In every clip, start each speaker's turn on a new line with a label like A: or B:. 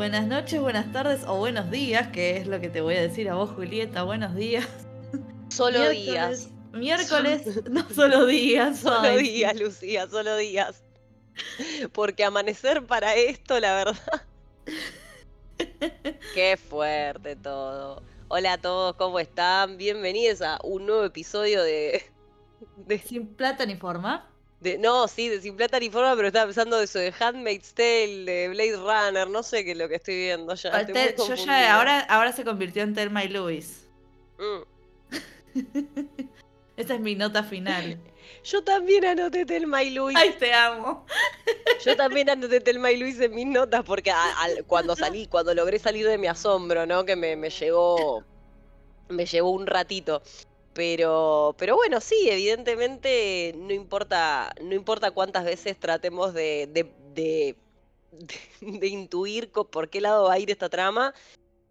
A: Buenas noches, buenas tardes o buenos días, que es lo que te voy a decir a vos, Julieta. Buenos días.
B: Solo
A: Miércoles-
B: días.
A: Miércoles, no solo días.
B: Solo
A: ay,
B: días, Lucía, solo días. Porque amanecer para esto, la verdad. Qué fuerte todo. Hola a todos, ¿cómo están? Bienvenidos a un nuevo episodio de. de,
A: Sin plata ni forma.
B: De- no, sí, de Sin Plata ni Forma, pero estaba pensando de eso, de Handmaid's Tale, de Blade Runner, no sé qué es lo que estoy viendo ya. estoy
A: yo ya, ahora, ahora se convirtió en Telma y Luis.
B: Mm.
A: Esta es mi nota final.
B: Yo también anoté Telma y Luis.
A: Ay, te amo.
B: Yo también anoté Telma y Luis en mis notas porque a- cuando salí, cuando logré salir de mi asombro, ¿no? Que me, me llevó, me llevó un ratito. Pero, pero bueno, sí, evidentemente no importa, no importa cuántas veces tratemos de, de, de, de- de intuir por qué lado va a ir esta trama,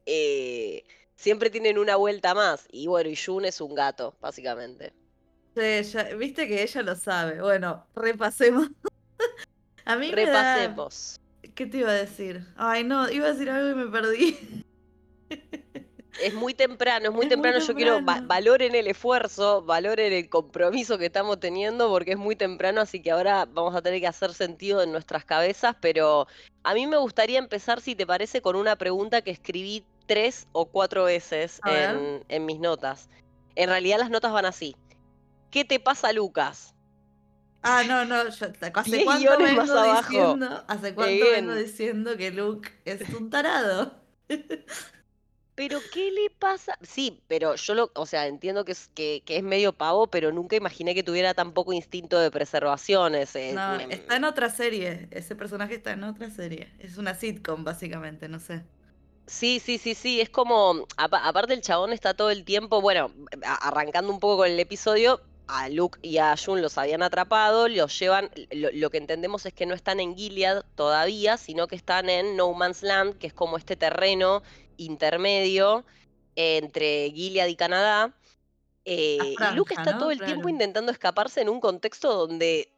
B: eh, siempre tienen una vuelta más. Y bueno, y Jun es un gato, básicamente.
A: Sí, ya- Viste que ella lo sabe. Bueno, repasemos. A mí me da...
B: Repasemos.
A: ¿Qué te iba a decir? Ay, no, iba a decir algo y me perdí.
B: Es muy temprano, es muy
A: Es muy
B: temprano. Yo quiero va- valoren el esfuerzo, valoren el compromiso que estamos teniendo, porque es muy temprano, así que ahora vamos a tener que hacer sentido en nuestras cabezas. Pero a mí me gustaría empezar, si te parece, con una pregunta que escribí tres o cuatro veces en, en mis notas. En realidad las notas van así. ¿Qué te pasa, Lucas?
A: Ah, no, no, yo, ¿hace cuánto vengo
B: más abajo.
A: diciendo? ¿Hace cuánto vengo diciendo que Luke es un tarado?
B: ¿Pero qué le pasa? Sí, pero yo lo, o sea, entiendo que es, que, que es medio pavo, pero nunca imaginé que tuviera tan poco instinto de preservación. ese-
A: No,
B: mm,
A: está en otra serie. Ese personaje está en otra serie. Es una sitcom, básicamente, no sé.
B: Sí, sí, sí, sí, es como, apa- aparte el chabón está todo el tiempo, bueno, arrancando un poco con el episodio, a Luke y a Jun los habían atrapado, los llevan, lo, lo que entendemos es que no están en Gilead todavía, sino que están en No Man's Land, que es como este terreno intermedio entre Gilead y Canadá. Eh, y Luke está
A: ¿no?
B: todo el tiempo intentando escaparse en un contexto donde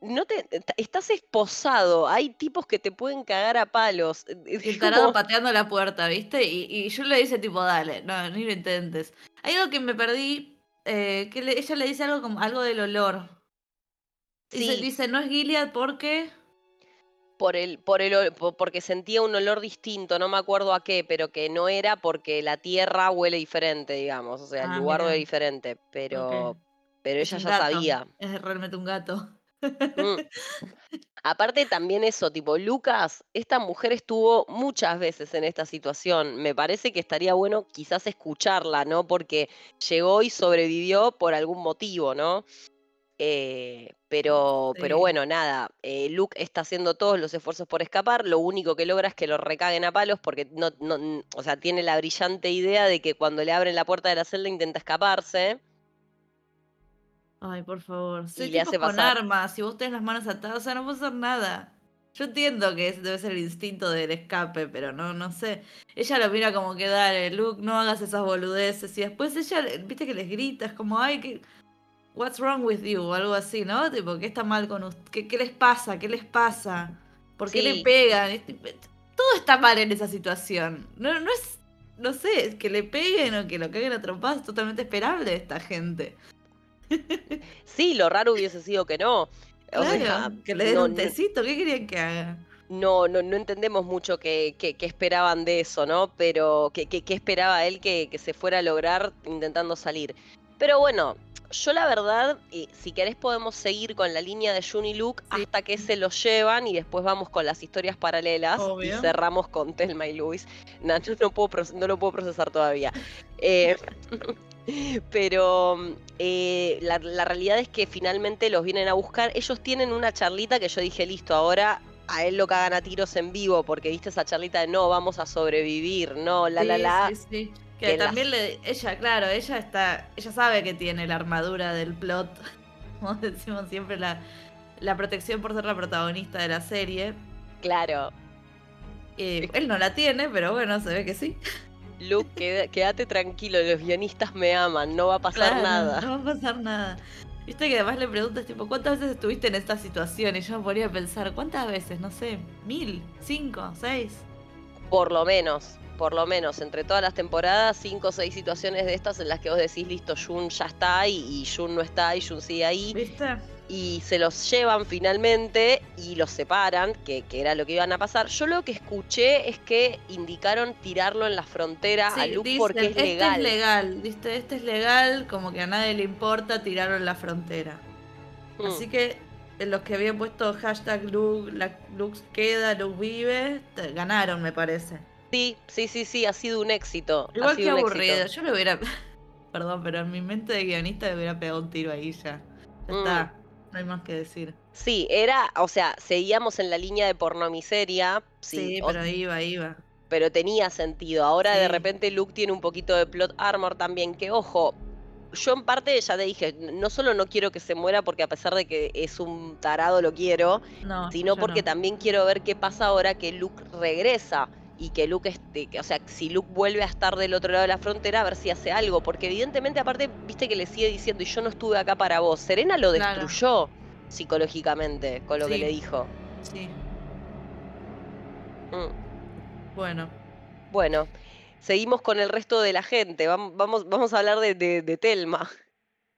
B: no te t- estás esposado, hay tipos que te pueden cagar a palos.
A: El tarado
B: como-
A: pateando la puerta, ¿viste? Y, y yo le dice tipo, dale, no, ni lo intentes. Hay algo que me perdí, eh, que le- ella le dice algo como algo del olor. Dice, dice, no es Gilead porque...
B: por el, por el, porque sentía un olor distinto, no me acuerdo a qué, pero que no era porque la tierra huele diferente, digamos, o sea, el
A: Ah,
B: lugar huele diferente, pero, pero ella ya sabía.
A: Es realmente un gato.
B: Mm. Aparte también eso, tipo, Lucas, esta mujer estuvo muchas veces en esta situación. Me parece que estaría bueno quizás escucharla, ¿no? Porque llegó y sobrevivió por algún motivo, ¿no? Eh, pero, pero bueno, nada, eh, Luke está haciendo todos los esfuerzos por escapar, lo único que logra es que lo recaguen a palos porque no, no, o sea, tiene la brillante idea de que cuando le abren la puerta de la celda intenta escaparse.
A: Ay, por favor.
B: Y le hace
A: con
B: pasar.
A: armas, si vos tenés las manos atadas, o sea, no puedo hacer nada. Yo entiendo que ese debe ser el instinto del escape, pero no, no sé. Ella lo mira como que dale, Luke, no hagas esas boludeces. Y después ella, viste que les grita, es como, ay, que. What's wrong with you? O algo así, ¿no? Tipo, ¿qué está mal con usted? ¿Qué, qué les pasa? ¿Qué les pasa? ¿Por qué le
B: Sí.
A: pegan? Es tipo, Todo está mal en esa situación. No, no es. No sé, que le peguen o que lo caguen a trompadas es totalmente esperable de esta gente.
B: Sí, lo raro hubiese sido que no. O sea,
A: que le den
B: no,
A: un tecito, ¿qué querían que haga?
B: no, no, no entendemos mucho qué, qué- qué esperaban de eso, ¿no? Pero qué, qué- qué esperaba él que, que se fuera a lograr intentando salir. Pero bueno, yo la verdad, eh, si querés podemos seguir con la línea de Jun y Luke
A: Sí.
B: hasta que se los llevan y después vamos con las historias paralelas
A: Obvio.
B: y cerramos con Telma y Luis. No, no, no puedo, no lo puedo procesar todavía. Eh, pero eh, la, la realidad es que finalmente los vienen a buscar. Ellos tienen una charlita que yo dije, listo, ahora a él lo cagan a tiros en vivo, porque viste esa charlita de no, vamos a sobrevivir, no, la, la,
A: Sí,
B: la.
A: sí, sí. Que,
B: que las-
A: también le, ella, claro, ella está, ella sabe que tiene la armadura del plot, como decimos siempre, la, la protección por ser la protagonista de la serie.
B: Claro.
A: Eh, él no la tiene, pero bueno, se ve que sí.
B: Luke, quédate tranquilo, los guionistas me aman, no va a pasar
A: Claro,
B: nada.
A: No va a pasar nada. Viste que además le preguntas, tipo, ¿cuántas veces estuviste en esta situación? Y yo me ponía a pensar, ¿cuántas veces? No sé, mil, cinco, seis.
B: Por lo menos, por lo menos, entre todas las temporadas, cinco o seis situaciones de estas en las que vos decís, listo, Jun ya está y, y Jun no está y Jun sigue ahí.
A: ¿Viste?
B: y se los llevan finalmente y los separan, que, que, era lo que iban a pasar. Yo lo que escuché es que indicaron tirarlo en la frontera
A: Sí,
B: a Luke
A: dicen,
B: porque es
A: este
B: legal.
A: es legal, ¿viste? Este es legal, como que a nadie le importa tirarlo en la frontera.
B: Mm.
A: Así que los que habían puesto hashtag Luke, la- Luke queda, Luke vive, ganaron, me parece.
B: Sí, sí, sí, sí, ha sido un éxito.
A: Igual que aburrido.
B: éxito.
A: Yo le hubiera. Perdón, pero en mi mente de guionista le hubiera pegado un tiro ahí ya. Ya
B: Mm.
A: está. No hay más que decir.
B: Sí, era, o sea, seguíamos en la línea de pornomiseria, sí,
A: Sí,
B: o-
A: pero iba, iba.
B: pero tenía sentido. Ahora de repente Luke tiene un poquito de plot armor también, que ojo, yo en parte ya te dije, no solo no quiero que se muera porque a pesar de que es un tarado lo quiero,
A: No,
B: sino porque
A: no.
B: también quiero ver qué pasa ahora que Luke regresa y que Luke este, que- o sea, si Luke vuelve a estar del otro lado de la frontera, a ver si hace algo, porque evidentemente aparte, viste que le sigue diciendo, y yo no estuve acá para vos, Serena lo
A: Claro.
B: destruyó psicológicamente con lo que le dijo.
A: Sí,
B: Mm.
A: bueno.
B: Bueno, seguimos con el resto de la gente, vamos, vamos, vamos a hablar de, de, de Telma.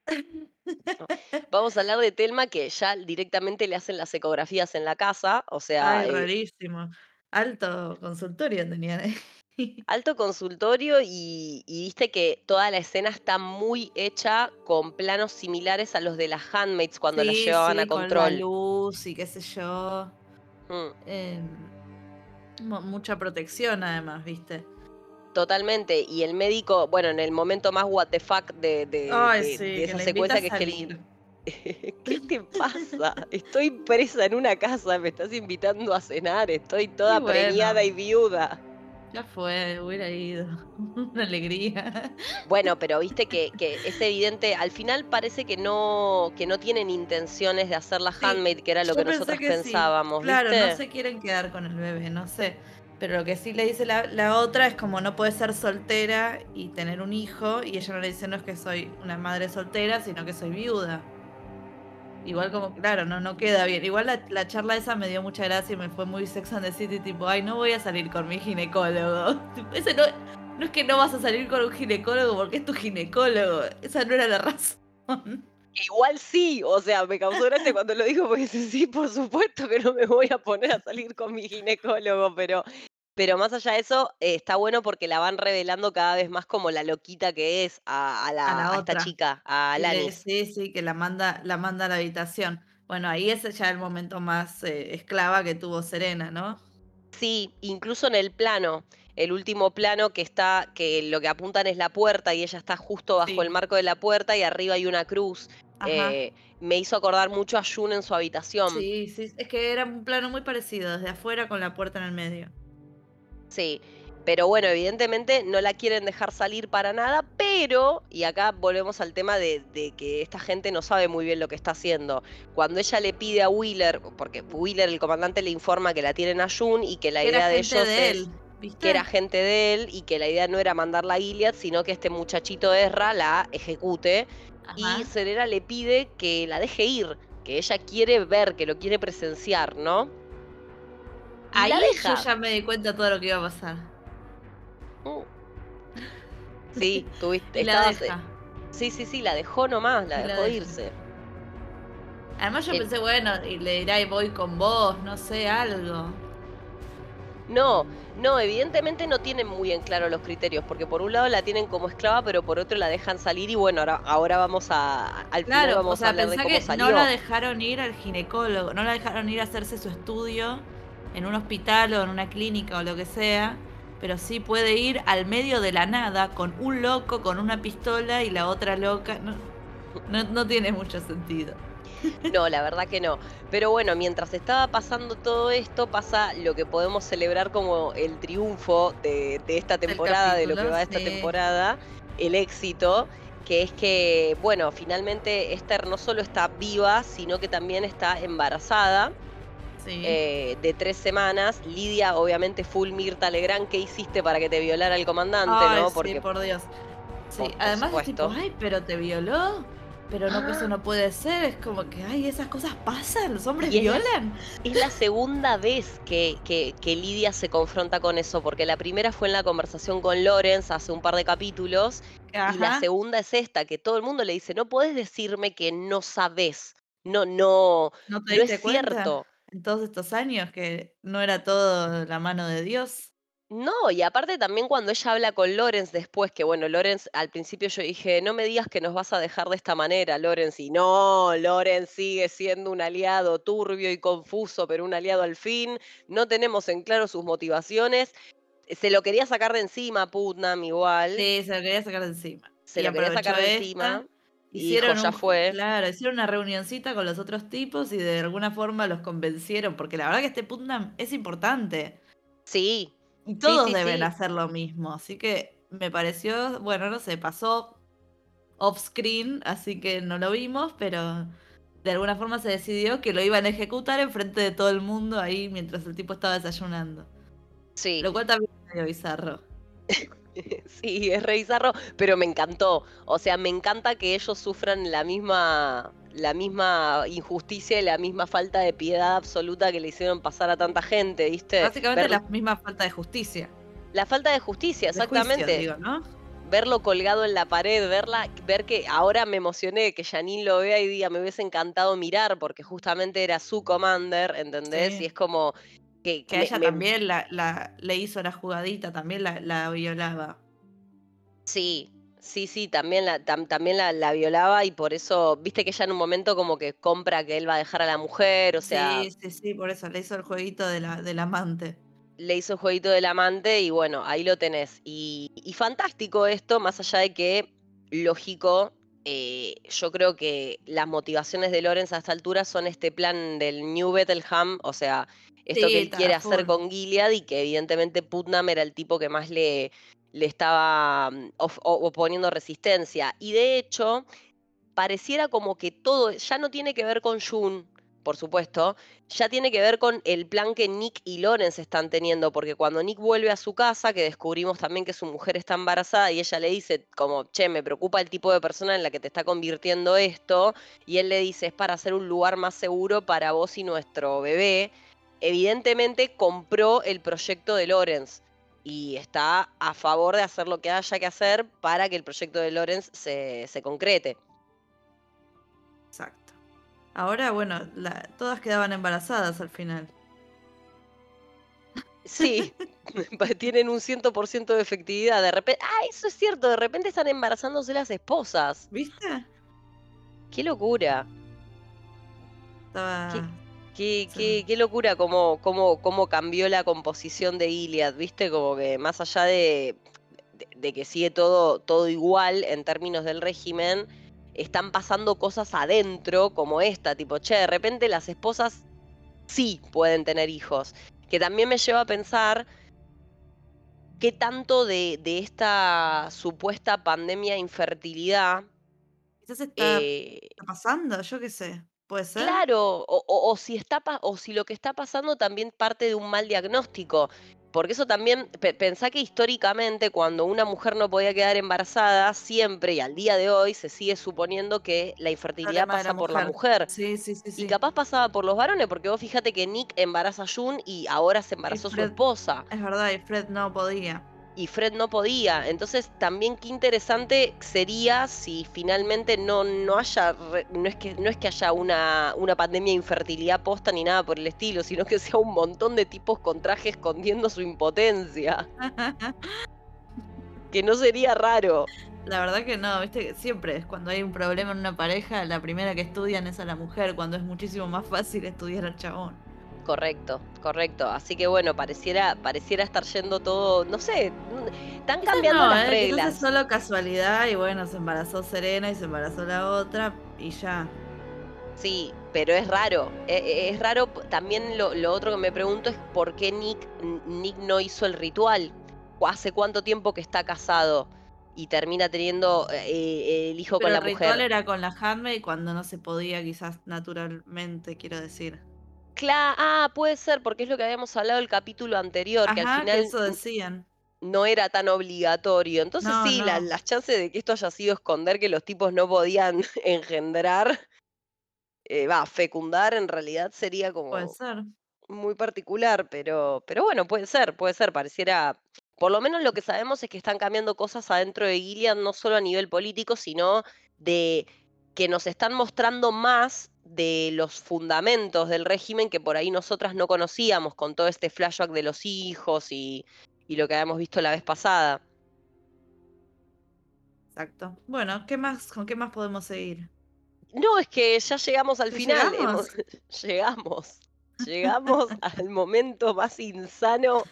B: Vamos a hablar de Telma que ya directamente le hacen las ecografías en la casa, o sea,
A: Ay,
B: eh,
A: rarísimo. Alto consultorio tenían ahí.
B: Alto consultorio y, y viste que toda la escena está muy hecha con planos similares a los de las handmaids cuando las llevaban
A: sí,
B: a
A: con la
B: control.
A: luz y qué sé yo.
B: Mm,
A: Em, mu- mucha protección además, ¿viste?
B: totalmente. Y el médico, bueno, en el momento más what the fuck de, de-
A: Ay,
B: de-
A: sí,
B: de
A: que
B: esa
A: la
B: secuencia que es que
A: salir.
B: ¿Qué te pasa? Estoy presa en una casa, me estás invitando a cenar, estoy toda
A: Y bueno.
B: preñada y viuda.
A: Ya fue, hubiera ido. Una alegría.
B: Bueno, pero viste que, que es evidente, al final parece que no, que no tienen intenciones de hacer la
A: Sí,
B: handmaid, que era lo que nosotros
A: que sí.
B: pensábamos,
A: Claro,
B: ¿viste?
A: no se quieren quedar con el bebé, no sé. Pero lo que sí le dice la, la otra es como no puede ser soltera y tener un hijo. Y ella no le dice no es que soy una madre soltera, sino que soy viuda. Igual como, claro, no, no queda bien. Igual la, la charla esa me dio mucha gracia y me fue muy Sex and the City, tipo, ay, no voy a salir con mi ginecólogo. Ese no, no es que no vas a salir con un ginecólogo porque es tu ginecólogo. Esa no era la razón.
B: Igual sí, o sea, me causó gracia cuando lo dijo porque dice, sí, por supuesto que no me voy a poner a salir con mi ginecólogo, pero, pero más allá de eso, eh, está bueno porque la van revelando cada vez más como la loquita que es a, a la,
A: A la
B: a esta chica, a Alanis.
A: sí, sí, que la manda, la manda a la habitación. Bueno, ahí es ya el momento más eh, esclava que tuvo Serena, ¿no?
B: Sí, incluso en el plano, el último plano que está, que lo que apuntan es la puerta y ella está justo bajo
A: Sí.
B: el marco de la puerta y arriba hay una cruz. Eh, me hizo acordar mucho a Jun en su habitación.
A: Sí, sí, es que era un plano muy parecido, desde afuera con la puerta en el medio.
B: Sí, pero bueno, evidentemente no la quieren dejar salir para nada, pero, y acá volvemos al tema de, de que esta gente no sabe muy bien lo que está haciendo. Cuando ella le pide a Wheeler, porque Wheeler, el comandante, le informa que la tienen a Jun y que la idea de ellos
A: de
B: es que era gente de él y que la idea no era mandarla a Gilead, sino que este muchachito Ezra la ejecute.
A: Ajá.
B: Y Serena le pide que la deje ir, que ella quiere ver, que lo quiere presenciar, ¿no?
A: Ahí
B: la deja.
A: yo ya me di cuenta de todo lo que iba a pasar.
B: Mm. Sí, tuviste.
A: La deja.
B: Sí, sí, sí, la dejó nomás, la
A: la
B: dejó
A: deja.
B: irse.
A: Además yo
B: El-
A: pensé, bueno, y le dirá y voy con vos, no sé, algo.
B: No, no, evidentemente no tienen muy en claro los criterios, porque por un lado la tienen como esclava, pero por otro la dejan salir y bueno, ahora, ahora vamos a, al final
A: Claro,
B: vamos
A: o sea,
B: a hablar de cómo
A: que
B: salió.
A: no la dejaron ir al ginecólogo, no la dejaron ir a hacerse su estudio en un hospital o en una clínica o lo que sea, pero sí puede ir al medio de la nada con un loco con una pistola y la otra loca. No, no, no tiene mucho sentido.
B: No, la verdad que no. Pero bueno, mientras estaba pasando todo esto, pasa lo que podemos celebrar como el triunfo de, de esta temporada, de lo que va de esta
A: sí.
B: temporada, el éxito, que es que, bueno, finalmente Esther no solo está viva, sino que también está embarazada
A: Sí.
B: eh, de tres semanas. Lidia, obviamente, full Mirta Legrand, ¿qué hiciste para que te violara el comandante,
A: Ay,
B: no?
A: sí,
B: Porque
A: por Dios. Sí,
B: por- por
A: además es tipo, ay, pero te violó. pero no, que eso
B: Ah.
A: no puede ser. Es como que, ay, esas cosas pasan, los hombres
B: Y
A: violan.
B: Es la segunda vez que, que- que Lidia se confronta con eso, porque la primera fue en la conversación con Lorenz hace un par de capítulos, y la segunda es esta, que todo el mundo le dice, no podés decirme que no sabes, no, no,
A: ¿No te
B: no
A: diste
B: es
A: cuenta
B: cierto.
A: En todos estos años que no era todo la mano de Dios?
B: No, y aparte también cuando ella habla con Lorenz después, que bueno, Lorenz al principio yo dije, no me digas que nos vas a dejar de esta manera, Lorenz, y no, Lorenz sigue siendo un aliado turbio y confuso, pero un aliado al fin, no tenemos en claro sus motivaciones, se lo quería sacar de encima Putnam igual,
A: Sí, se lo quería sacar de encima.
B: se
A: y
B: lo quería sacar de
A: esta,
B: encima,
A: Hicieron
B: ya
A: un-
B: fue.
A: Claro, hicieron una reunioncita con los otros tipos y de alguna forma los convencieron, porque la verdad que este Putnam es importante.
B: Sí,
A: Y todos
B: sí,
A: deben
B: sí.
A: hacer lo mismo. Así que me pareció, bueno, no sé, pasó off screen, así que no lo vimos, pero de alguna forma se decidió que lo iban a ejecutar enfrente de todo el mundo ahí mientras el tipo estaba desayunando.
B: sí.
A: Lo cual también es medio bizarro.
B: Sí, es re bizarro, pero me encantó. O sea, me encanta que ellos sufran la misma, la misma injusticia y la misma falta de piedad absoluta que le hicieron pasar a tanta gente, ¿viste?
A: Básicamente
B: Ver-
A: la misma falta de justicia.
B: la falta de justicia,
A: de juicio,
B: exactamente.
A: digo, ¿no?
B: Verlo colgado en la pared, verla, ver que ahora me emocioné que Janine lo vea y diga, me hubiese encantado mirar, porque justamente era su commander, ¿entendés?
A: Sí.
B: Y es como que,
A: Que
B: me-
A: ella
B: me-
A: también la, la- le hizo la jugadita, también la, la violaba.
B: Sí, sí, sí, también la, tam- también la, la violaba y por eso, viste que ella en un momento como que compra que él va a dejar a la mujer, o sea,
A: sí, sí, sí, por eso le hizo el jueguito de la, del amante.
B: le hizo el jueguito del amante y bueno, ahí lo tenés. Y, y fantástico esto, más allá de que, lógico, eh, yo creo que las motivaciones de Lorenz a esta altura son este plan del New Bettelham, o sea, esto
A: Sí,
B: que él quiere hacer con Gilead y que evidentemente Putnam era el tipo que más le, le estaba mm, oponiendo resistencia. Y de hecho, pareciera como que todo ya no tiene que ver con June, por supuesto, ya tiene que ver con el plan que Nick y Lorenz están teniendo, porque cuando Nick vuelve a su casa, que descubrimos también que su mujer está embarazada y ella le dice como, che, me preocupa el tipo de persona en la que te está convirtiendo esto, y él le dice, es para hacer un lugar más seguro para vos y nuestro bebé, evidentemente compró el proyecto de Lorenz y está a favor de hacer lo que haya que hacer para que el proyecto de Lorenz se, se concrete.
A: Exacto. Ahora, bueno, la- todas quedaban embarazadas al final.
B: Sí, tienen un 100% de efectividad. De repente, ah, eso es cierto, de repente están embarazándose las esposas.
A: ¿Viste?
B: Qué locura,
A: Estaba.
B: qué,
A: Sí.
B: qué, qué locura cómo, cómo, cómo cambió la composición de Iliad, ¿viste? Como que más allá de, de, de que sigue todo, todo igual en términos del régimen, están pasando cosas adentro como esta, tipo, che, de repente las esposas sí pueden tener hijos. Que también me lleva a pensar qué tanto de, de esta supuesta pandemia de infertilidad.
A: Quizás está,
B: eh,
A: está pasando, yo qué sé. ¿Puede ser?
B: claro, o, o- o si está o si lo que está pasando también parte de un mal diagnóstico. Porque eso también, pe- pensá que históricamente cuando una mujer no podía quedar embarazada, siempre y al día de hoy se sigue suponiendo que la infertilidad
A: Problema
B: pasa
A: la
B: por la
A: mujer. Sí, sí, sí. sí.
B: Y capaz pasaba por los varones, porque vos fíjate que Nick embaraza a June y ahora se embarazó su esposa.
A: Es verdad, y Fred no podía.
B: Y Fred no podía. Entonces también qué interesante sería si finalmente no, no haya, no es que, no es que haya una, una pandemia de infertilidad posta ni nada por el estilo, sino que sea un montón de tipos con traje escondiendo su impotencia, que no sería raro.
A: La verdad que no, viste que siempre es cuando hay un problema en una pareja, la primera que estudian es a la mujer, cuando es muchísimo más fácil estudiar al chabón.
B: Correcto, correcto. Así que bueno, pareciera, pareciera estar yendo todo, no sé, están cambiando
A: no,
B: las
A: ¿eh?
B: Reglas.
A: es solo casualidad y bueno, se embarazó Serena y se embarazó la otra y ya.
B: Sí, pero es raro. e- e- Es, raro. También lo, lo otro que me pregunto es por qué Nick, Nick no hizo el ritual. ¿O ¿Hace cuánto tiempo que está casado y termina teniendo eh, el hijo
A: Pero
B: con la
A: el ritual
B: mujer?
A: era con la handmaid cuando no se podía, quizás naturalmente, quiero decir.
B: Cla- ah, puede ser, porque es lo que habíamos hablado el capítulo anterior, que al
A: que
B: final
A: eso decían.
B: no era tan obligatorio. Entonces
A: No,
B: sí, la- las chances de que esto haya sido esconder que los tipos no podían engendrar, eh, va, fecundar en realidad sería
A: Puede
B: como
A: ser.
B: muy particular, pero, pero bueno, puede ser, puede ser, pareciera... Por lo menos lo que sabemos es que están cambiando cosas adentro de Gilead, no solo a nivel político, sino de que nos están mostrando más de los fundamentos del régimen que por ahí nosotras no conocíamos con todo este flashback de los hijos y, y lo que habíamos visto la vez pasada.
A: Exacto. Bueno, ¿qué más? ¿Con qué más podemos seguir?
B: No, es que ya llegamos al
A: ¿Ya
B: final.
A: llegamos?
B: hemos- llegamos. Llegamos al momento más insano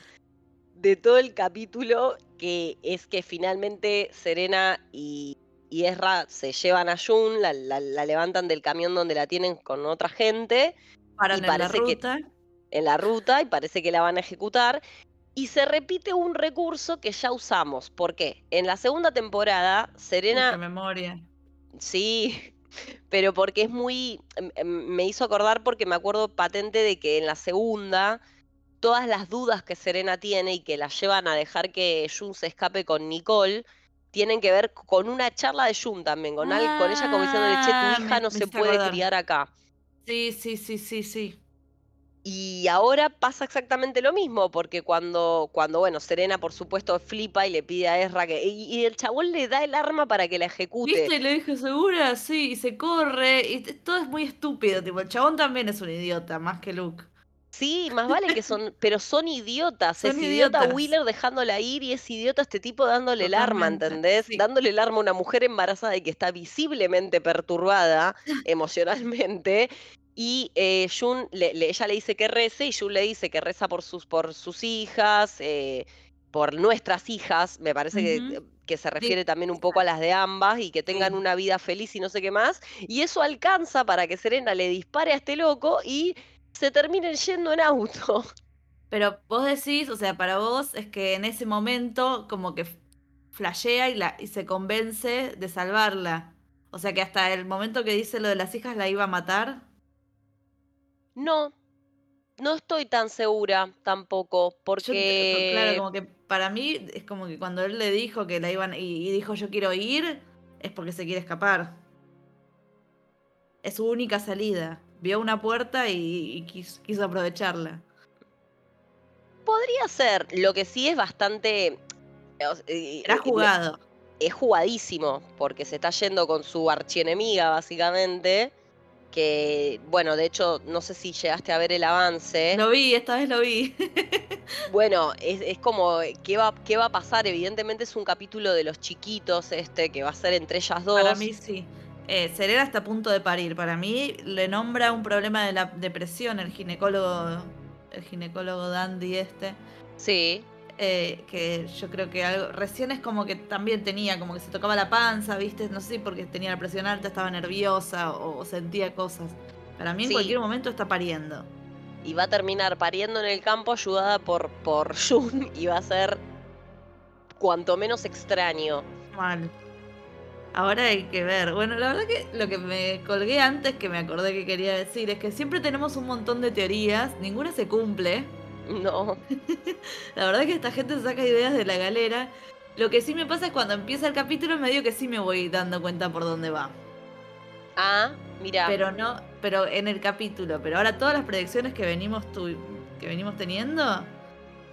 B: de todo el capítulo, que es que finalmente Serena y, y Ezra se llevan a Jun, la, la- la levantan del camión donde la tienen con otra gente
A: Paran
B: Y
A: en la
B: parece que-
A: ruta.
B: en la ruta y parece que la van a ejecutar. Y se repite un recurso que ya usamos. ¿Por qué? En la segunda temporada, Serena
A: qué memoria.
B: Sí, pero porque es muy, em- em, me hizo acordar porque me acuerdo patente de que en la segunda, todas las dudas que Serena tiene y que la llevan a dejar que Jun se escape con Nicole, tienen que ver con una charla de Jun también, con, al- con ella como diciéndole, che,
A: Ah,
B: tu
A: me-
B: hija no se puede
A: acordar.
B: criar acá.
A: Sí, sí, sí, sí, sí.
B: Y ahora pasa exactamente lo mismo, porque cuando, cuando, bueno, Serena por supuesto flipa y le pide a Ezra que... Y, y el chabón le da el arma para que la ejecute.
A: ¿Viste? Y le dije, ¿segura? Sí, y se corre. Y todo es muy estúpido. Tipo, el chabón también es un idiota, más que Luke.
B: Sí, más vale que son, pero son idiotas.
A: Son
B: es idiota
A: idiotas.
B: Wheeler dejándola ir y es idiota este tipo dándole el arma, ¿entendés?
A: sí.
B: Dándole el arma a una mujer embarazada y que está visiblemente perturbada emocionalmente. Y eh, Jun, le- le- ella le dice que rece y Jun le dice que reza por sus, por sus hijas, eh, por nuestras hijas. Me parece que, que se refiere también un poco a las de ambas y que tengan
A: Sí.
B: una vida feliz y no sé qué más. Y eso alcanza para que Serena le dispare a este loco y se terminen yendo en auto.
A: Pero vos decís, o sea, para vos es que en ese momento como que flashea y, la, y se convence de salvarla. O sea que hasta el momento que dice lo de las hijas la iba a matar.
B: No, no estoy tan segura tampoco,
A: Yo,
B: porque
A: claro, como que para mí es como que cuando él le dijo que la iban y, y dijo yo quiero ir, es porque se quiere escapar. Es su única salida. Vio una puerta y, y quis- quiso aprovecharla.
B: podría ser. Lo que sí es bastante... eh,
A: Era jugado.
B: es jugadísimo, porque se está yendo con su archienemiga, básicamente. Que, bueno, de hecho, no sé si llegaste a ver el avance.
A: Lo vi, esta vez lo vi.
B: Bueno, es, es como, ¿qué va, ¿qué va a pasar? Evidentemente es un capítulo de los chiquitos, este, que va a ser entre ellas dos.
A: Para mí sí. Eh, Serena está a punto de parir. Para mí le nombra un problema de la depresión el ginecólogo, el ginecólogo Dandy este.
B: Sí,
A: eh, que yo creo que algo, recién es como que también tenía, como que se tocaba la panza, ¿viste? No sé si porque tenía la presión alta, estaba nerviosa o, o sentía cosas. Para mí en
B: Sí.
A: cualquier momento está pariendo.
B: y va a terminar pariendo en el campo ayudada por, por Jun y va a ser cuanto menos extraño.
A: Mal. Ahora hay que ver. Bueno, la verdad que lo que me colgué antes, que me acordé que quería decir, es que siempre tenemos un montón de teorías, ninguna se cumple.
B: No,
A: La verdad que esta gente saca ideas de la galera. Lo que sí me pasa es cuando empieza el capítulo, medio que sí me voy dando cuenta por dónde va.
B: ah, mira,
A: Pero no, pero en el capítulo. Pero ahora todas las predicciones que venimos tu- que venimos teniendo,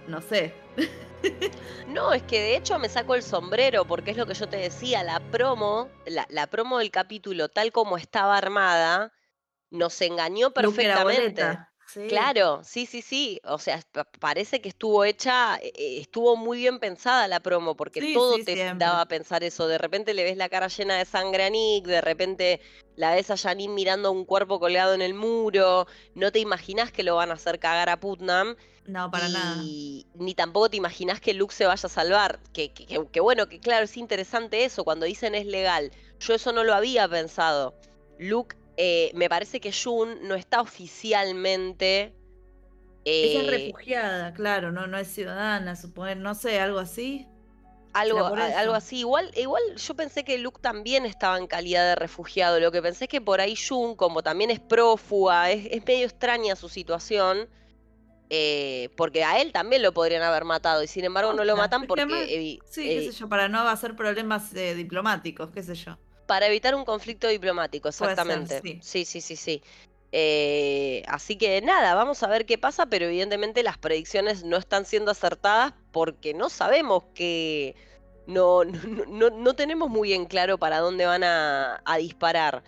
A: no sé.
B: no, es que de hecho me saco el sombrero porque es lo que yo te decía, la promo, la, la promo del capítulo tal como estaba armada, nos engañó perfectamente.
A: Sí.
B: Claro, sí, sí, sí. O sea, pa- parece que estuvo hecha, eh, eh, estuvo muy bien pensada la promo, porque
A: Sí,
B: todo
A: sí,
B: te
A: siempre.
B: daba a pensar eso. De repente le ves la cara llena de sangre a Nick, de repente la ves a Janine mirando un cuerpo colgado en el muro. No te imaginas que lo van a hacer cagar a Putnam.
A: No, para nada.
B: y ni tampoco te imaginas que Luke se vaya a salvar. Que, que- que- que bueno, que claro, es interesante eso, cuando dicen es legal. Yo eso no lo había pensado. Luke, eh, me parece que Jun no está oficialmente.
A: Ella es
B: eh,
A: refugiada, claro, no, no es ciudadana, suponer, no sé, algo así.
B: algo, algo así. Igual, igual yo pensé que Luke también estaba en calidad de refugiado. Lo que pensé es que por ahí Jun, como también es prófuga, es, es medio extraña su situación. Eh, porque a él también lo podrían haber matado y sin embargo no lo matan porque
A: además-
B: evi-
A: Sí, qué
B: eh,
A: sé yo, para no hacer problemas eh, diplomáticos, qué sé yo.
B: para evitar un conflicto diplomático,
A: ser,
B: exactamente.
A: sí.
B: sí, sí, sí, sí. Así que nada, vamos a ver qué pasa, pero evidentemente las predicciones no están siendo acertadas porque no sabemos que no, no, no- no tenemos muy en claro para dónde van a, a disparar.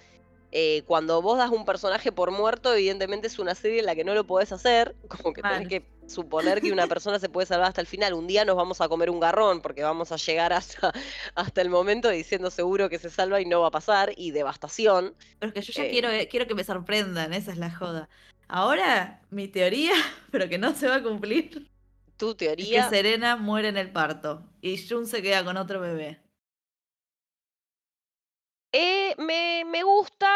B: Eh, cuando vos das un personaje por muerto, evidentemente es una serie en la que no lo podés hacer, como que tenés que suponer que una persona se puede salvar hasta el final. Un día nos vamos a comer un garrón porque vamos a llegar hasta, hasta el momento diciendo seguro que se salva y no va a pasar, y devastación.
A: Pero es que yo ya
B: Eh.
A: quiero, eh, quiero que me sorprendan, esa es la joda. Ahora, mi teoría, pero que no se va a cumplir,
B: Tu
A: es que
B: teoría.
A: Serena muere en el parto y Jun se queda con otro bebé.
B: Eh, me, me gusta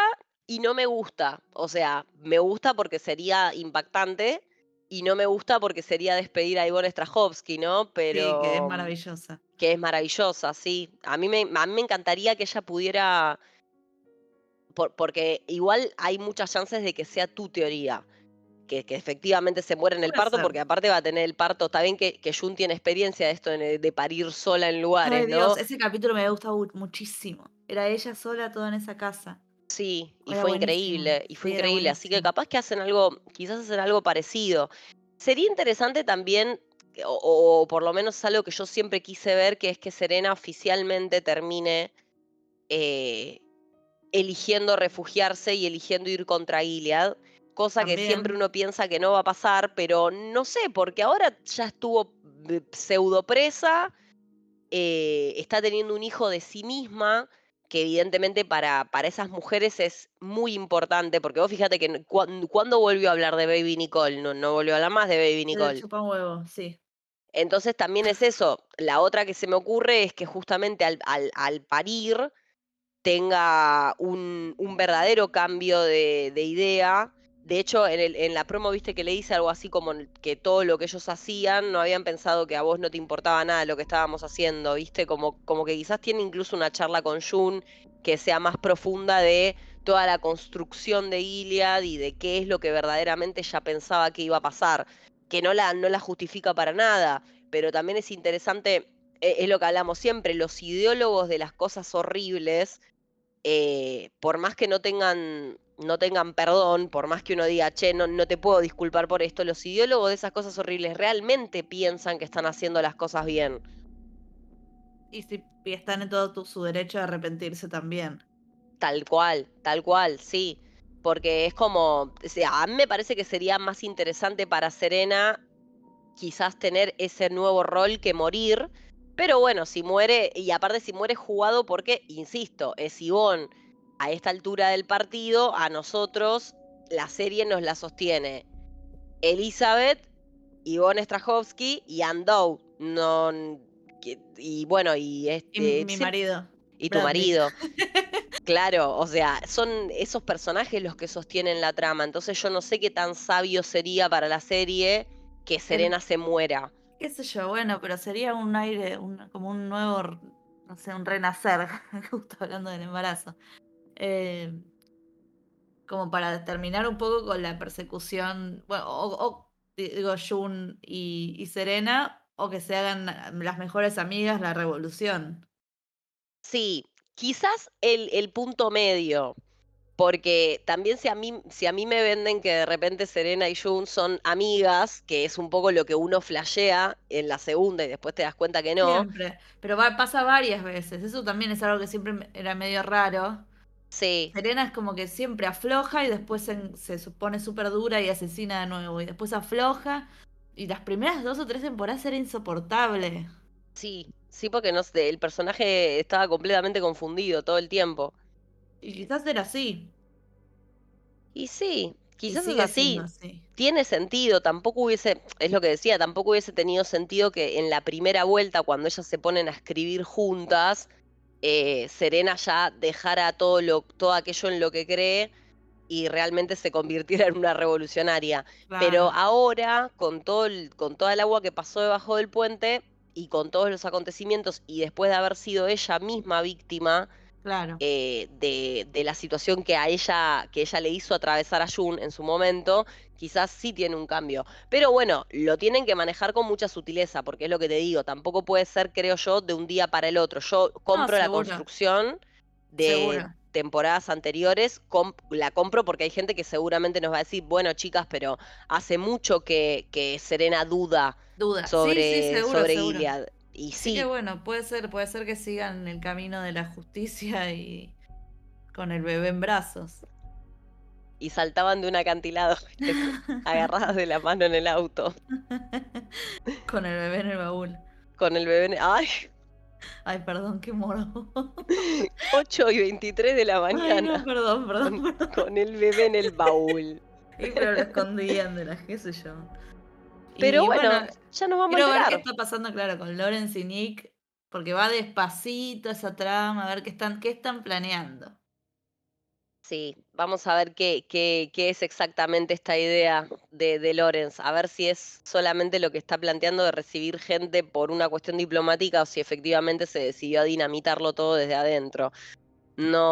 B: y no me gusta. O sea, me gusta porque sería impactante y no me gusta porque sería despedir a Ivonne Strahovski, ¿no? Pero
A: Sí, que es maravillosa.
B: que es maravillosa, sí. A mí me, a mí me encantaría que ella pudiera. por- porque igual hay muchas chances de que sea tu teoría. Que, que efectivamente se muere en el parto,
A: ser.
B: porque aparte va a tener el parto. Está bien que, que Jun tiene experiencia de esto de, de parir sola en lugares,
A: Ay,
B: ¿no?
A: Dios, ese capítulo me había gustado mu- muchísimo. Era ella sola toda en esa casa.
B: Sí, y
A: Era
B: fue increíble, y fue
A: era
B: increíble. Así que capaz que hacen algo, quizás hacen algo parecido. Sería interesante también, o, o por lo menos es algo que yo siempre quise ver, que es que Serena oficialmente termine eh, eligiendo refugiarse y eligiendo ir contra Gilead. Cosa que siempre uno piensa que no va a pasar, pero no sé, porque ahora ya estuvo eh, pseudo presa, eh, está teniendo un hijo de sí misma, que evidentemente para, para esas mujeres es muy importante, porque vos fíjate que cuando volvió a hablar de Baby Nicole, no, no volvió a hablar más de Baby Nicole.
A: chupa un huevo, sí.
B: Entonces también es eso. La otra que se me ocurre es que justamente al, al- al parir tenga un, un verdadero cambio de, de idea. De hecho, en, la promo viste que le dice algo así como que todo lo que ellos hacían no habían pensado que a vos no te importaba nada lo que estábamos haciendo, viste, como, como que quizás tiene incluso una charla con Jun que sea más profunda de toda la construcción de Iliad y de qué es lo que verdaderamente ella pensaba que iba a pasar, que no la, no la justifica para nada, pero también es interesante, eh, es lo que hablamos siempre, los ideólogos de las cosas horribles, eh, por más que no tengan, no tengan perdón, por más que uno diga, che, no, no te puedo disculpar por esto, los ideólogos de esas cosas horribles realmente piensan que están haciendo las cosas bien.
A: Y, si, y están en todo tu- su derecho a arrepentirse también.
B: Tal cual, tal cual, sí. Porque es como, o sea, a mí me parece que sería más interesante para Serena quizás tener ese nuevo rol que morir. Pero bueno, si muere, y aparte si muere jugado porque, insisto, es Ivonne a esta altura del partido, a nosotros la serie nos la sostiene Elizabeth, Ivonne Strahovski y. No, que- y bueno, y
A: Y
B: este...
A: mi- mi marido.
B: y tu marido. Claro, o sea, son esos personajes los que sostienen la trama. Entonces yo no sé qué tan sabio sería para la serie que Serena se muera.
A: Qué sé yo, bueno, pero sería un aire, un- como un nuevo, no sé, un renacer, justo hablando del embarazo. Eh, como para terminar un poco con la persecución, bueno, o, digo, Jun y, Serena, o que se hagan las mejores amigas la revolución.
B: Sí, quizás el punto medio. Porque también si a mí, si a mí me venden que de repente Serena y Jun son amigas, que es un poco lo que uno flashea en la segunda y después te das cuenta que no.
A: Siempre. Pero va- pasa varias veces. Eso también es algo que siempre era medio raro.
B: Sí,
A: Serena es como que siempre afloja y después se, se supone súper dura y asesina de nuevo. Y después afloja. Y las primeras dos o tres temporadas era insoportable.
B: sí, sí, porque no el personaje estaba completamente confundido todo el tiempo.
A: Y quizás era así.
B: Y sí, quizás es así. Tiene sentido, tampoco hubiese, es lo que decía, tampoco hubiese tenido sentido que en la primera vuelta, cuando ellas se ponen a escribir juntas, eh, Serena ya dejara todo, lo, todo aquello en lo que cree y realmente se convirtiera en una revolucionaria. Pero ahora, con todo el, con toda el agua que pasó debajo del puente y con todos los acontecimientos y después de haber sido ella misma víctima,
A: Claro.
B: eh, de, de la situación que a ella, que ella le hizo atravesar a Jun en su momento, quizás sí tiene un cambio. Pero bueno, lo tienen que manejar con mucha sutileza, porque es lo que te digo, tampoco puede ser, creo yo, de un día para el otro. Yo compro la construcción de
A: Seguro.
B: temporadas anteriores, la compro porque hay gente que seguramente nos va a decir, bueno, chicas, pero hace mucho que, que Serena duda
A: Duda.
B: sobre,
A: sí, sí, seguro,
B: sobre
A: seguro.
B: Gilead. Y
A: Sí que bueno, puede ser, puede ser que sigan el camino de la justicia y con el bebé en brazos.
B: y saltaban de un acantilado, agarradas de la mano en el auto,
A: con el bebé en el baúl.
B: con el bebé en... ¡Ay!
A: Ay, perdón, qué moro.
B: 8 y 23 de la
A: Ay, no,
B: mañana,
A: perdón, perdón.
B: con,
A: perdón.
B: con el bebé en el baúl.
A: Y pero lo escondían de las qué sé yo. Y
B: Pero bueno, ya nos vamos a
A: quiero ver qué
B: enterar.
A: está pasando, claro, con Lawrence y Nick, porque va despacito esa trama, a ver qué están, qué están planeando.
B: Sí, vamos a ver qué, qué, qué es exactamente esta idea de, de Lorenz, a ver si es solamente lo que está planteando de recibir gente por una cuestión diplomática o si efectivamente se decidió a dinamitarlo todo desde adentro.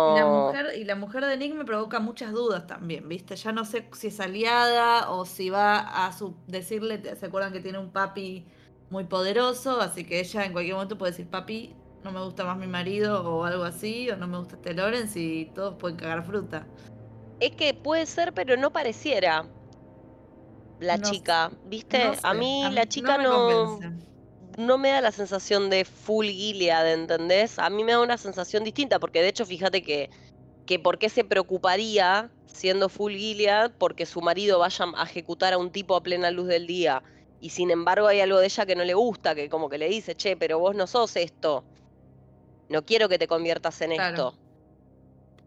A: Y la
B: No,
A: mujer, y la mujer de Nick me provoca muchas dudas también, ¿viste? Ya no sé si es aliada o si va a su decirle, ¿se acuerdan que tiene un papi muy poderoso? Así que ella en cualquier momento puede decir, papi, no me gusta más mi marido o algo así, o no me gusta este Lawrence y todos pueden cagar fruta.
B: es que puede ser, pero no pareciera la
A: No sé,
B: chica, ¿viste?
A: No sé,
B: a mí
A: a
B: la chica
A: me
B: no,
A: convence.
B: No me da la sensación de full Gilead, ¿entendés? A mí me da una sensación distinta, porque de hecho fíjate que, que por qué se preocuparía siendo full Gilead porque su marido vaya a ejecutar a un tipo a plena luz del día. Y sin embargo hay algo de ella que no le gusta, que como que le dice, che, pero vos no sos esto. No quiero que te conviertas en
A: Claro.
B: esto.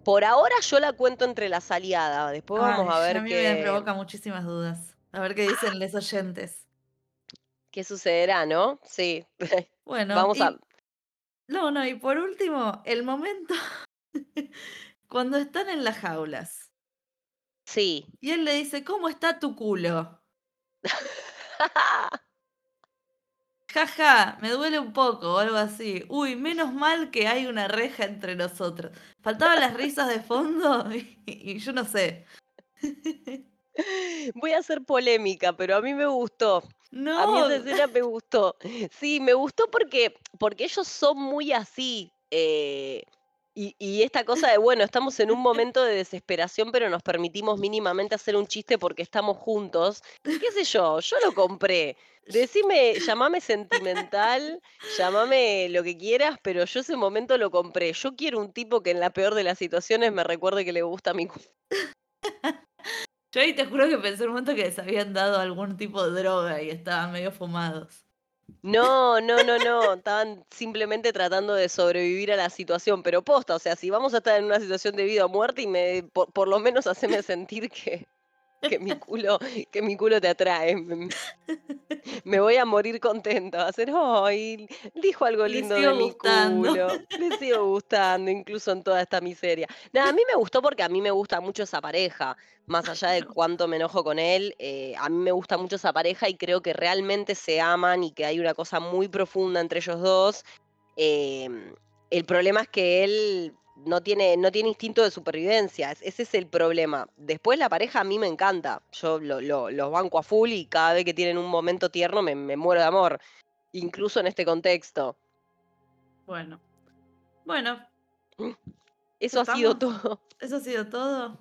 B: Por ahora yo la cuento entre las aliadas. Después vamos a ver
A: a mí me provoca muchísimas dudas. A ver qué dicen los oyentes.
B: Qué sucederá, ¿no? Sí.
A: Bueno,
B: Vamos
A: y-
B: a.
A: No, no, y por último, el momento cuando están en las jaulas.
B: Sí.
A: Y él le dice, ¿cómo está tu culo? Jaja, me duele un poco o algo así. Uy, menos mal que hay una reja entre nosotros. Faltaban las risas de fondo y, y yo no sé.
B: Voy a hacer polémica, pero a mí me gustó. A mí esa escena me gustó. Sí, me gustó porque, porque ellos son muy así. eh, y, y esta cosa de, bueno, estamos en un momento de desesperación, pero nos permitimos mínimamente hacer un chiste porque estamos juntos. ¿Qué sé yo? Yo lo compré. Decime, llamame sentimental, llamame lo que quieras, pero yo ese momento lo compré. Yo quiero un tipo que en la peor de las situaciones me recuerde que le gusta mi cu-
A: yo ahí te juro que pensé un momento que les habían dado algún tipo de droga y estaban medio fumados.
B: No, no, no, no. Estaban simplemente tratando de sobrevivir a la situación, pero posta, o sea, si vamos a estar en una situación de vida o muerte y me, por, por lo menos haceme sentir que, que mi culo, que mi culo te atrae. Me, voy a morir contento. Va a ser, ay, dijo algo lindo de mi
A: gustando".
B: culo. Le sigo gustando, incluso en toda esta miseria. Nada, a mí me gustó porque a mí me gusta mucho esa pareja. Más allá de cuánto me enojo con él, eh, a mí me gusta mucho esa pareja y creo que realmente se aman y que hay una cosa muy profunda entre ellos dos. Em, el problema es que él no tiene, no tiene instinto de supervivencia. es- Ese es el problema. Después la pareja a mí me encanta. Yo lo- lo- los banco a full y cada vez que tienen un momento tierno me, me muero de amor. Incluso en este contexto.
A: Bueno. Bueno,
B: Eso ha sido todo.
A: eso ha sido todo.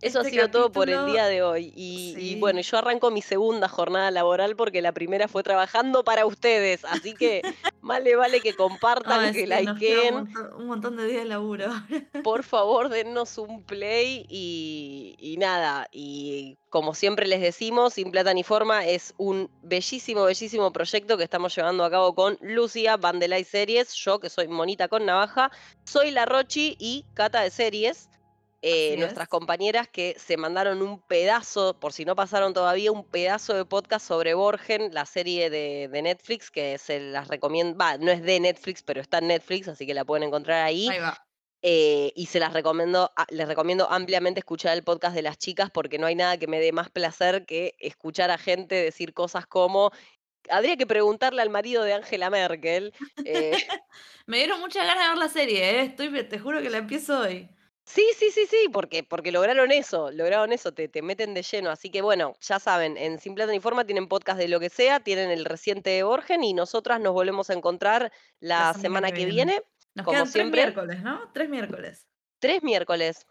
B: Eso ha
A: Este
B: sido todo por el día de hoy. Y, bueno, yo arranco mi segunda jornada laboral porque la primera fue trabajando para ustedes. Así que más le vale que compartan, que likeen.
A: un, montón, un montón de días de laburo.
B: Por favor, dennos un play y, y nada. Y como siempre les decimos, Sin Plata ni Forma es un bellísimo, bellísimo proyecto que estamos llevando a cabo con Lucia, Vandelay Series, yo que soy Monita con Navaja, soy la Rochi y Cata de Series. Eh, nuestras
A: es.
B: compañeras que se mandaron un pedazo, por si no pasaron todavía, un pedazo de podcast sobre Borgen, la serie de, de Netflix, que se las recomiendo, va, no es de Netflix, pero está en Netflix, así que la pueden encontrar ahí.
A: Ahí va.
B: Eh, y se las recomiendo, les recomiendo ampliamente escuchar el podcast de las chicas porque no hay nada que me dé más placer que escuchar a gente decir cosas como habría que preguntarle al marido de Angela Merkel. eh,
A: Me dieron muchas ganas de ver la serie, ¿eh? Estoy, te juro que la empiezo hoy.
B: Sí, sí, sí, sí, porque, porque lograron eso, lograron eso, te, te meten de lleno. Así que bueno, ya saben, en Sin Plata ni Forma tienen podcast de lo que sea, tienen el reciente de Borgen y nosotras nos volvemos a encontrar la, semana, que viene.
A: Nos
B: como
A: quedan
B: siempre.
A: tres miércoles, ¿no? Tres miércoles.
B: Tres miércoles.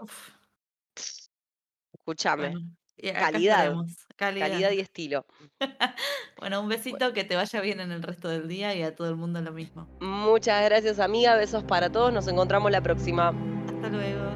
B: Escúchame.
A: bueno. Calidad.
B: Calidad y estilo.
A: Bueno, un besito, que te vaya bien en el resto del día y a todo el mundo lo mismo.
B: Muchas gracias, amiga. Besos para todos. Nos encontramos la próxima.
A: Hasta luego.